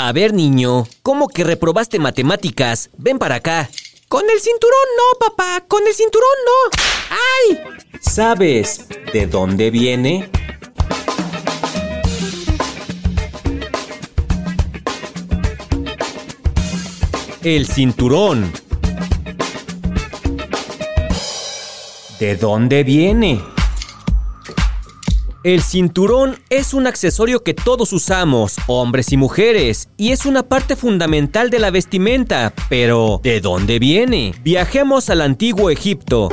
A ver, niño, ¿cómo que reprobaste matemáticas? Ven para acá. Con el cinturón no, papá, con el cinturón no. ¡Ay! ¿Sabes de dónde viene? El cinturón. ¿De dónde viene? El cinturón es un accesorio que todos usamos, hombres y mujeres, y es una parte fundamental de la vestimenta. Pero, ¿de dónde viene? Viajemos al antiguo Egipto.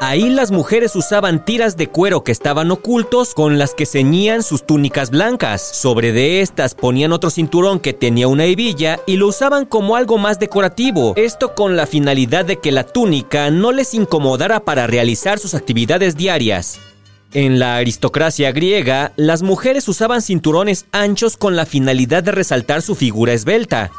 Ahí las mujeres usaban tiras de cuero que estaban ocultos con las que ceñían sus túnicas blancas. Sobre de estas ponían otro cinturón que tenía una hebilla y lo usaban como algo más decorativo. Esto con la finalidad de que la túnica no les incomodara para realizar sus actividades diarias. En la aristocracia griega, las mujeres usaban cinturones anchos con la finalidad de resaltar su figura esbelta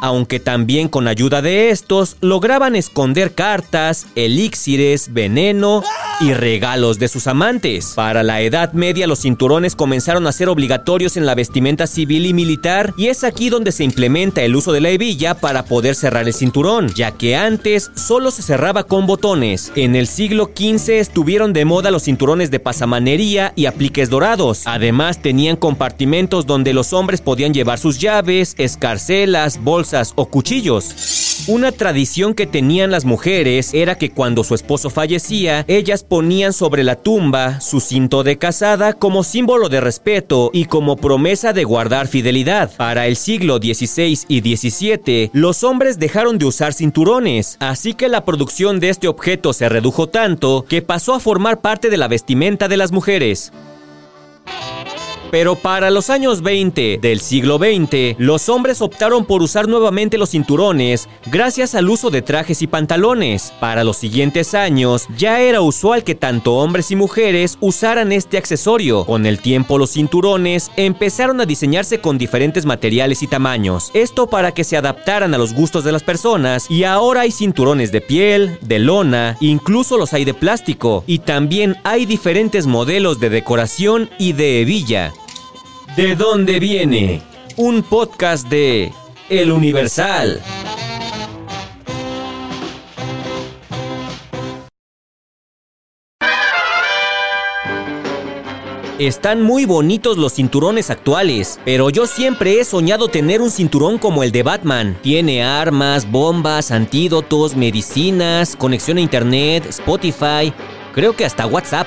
aunque también con ayuda de estos lograban esconder cartas, elixires, veneno y regalos de sus amantes. Para la Edad Media los cinturones comenzaron a ser obligatorios en la vestimenta civil y militar y es aquí donde se implementa el uso de la hebilla para poder cerrar el cinturón, ya que antes solo se cerraba con botones. En el siglo XV estuvieron de moda los cinturones de pasamanería y apliques dorados. Además tenían compartimentos donde los hombres podían llevar sus llaves, escarcelas, bolsas o cuchillos. Una tradición que tenían las mujeres era que cuando su esposo fallecía, ellas ponían sobre la tumba su cinto de casada como símbolo de respeto y como promesa de guardar fidelidad. Para el siglo XVI y XVII, los hombres dejaron de usar cinturones, así que la producción de este objeto se redujo tanto que pasó a formar parte de la vestimenta de las mujeres. Pero para los años 20 del siglo XX, los hombres optaron por usar nuevamente los cinturones gracias al uso de trajes y pantalones. Para los siguientes años, ya era usual que tanto hombres y mujeres usaran este accesorio. Con el tiempo, los cinturones empezaron a diseñarse con diferentes materiales y tamaños. Esto para que se adaptaran a los gustos de las personas y ahora hay cinturones de piel, de lona, incluso los hay de plástico y también hay diferentes modelos de decoración y de hebilla. ¿De dónde viene? Un podcast de El Universal. Están muy bonitos los cinturones actuales, pero yo siempre he soñado tener un cinturón como el de Batman. Tiene armas, bombas, antídotos, medicinas, conexión a internet, Spotify, creo que hasta WhatsApp.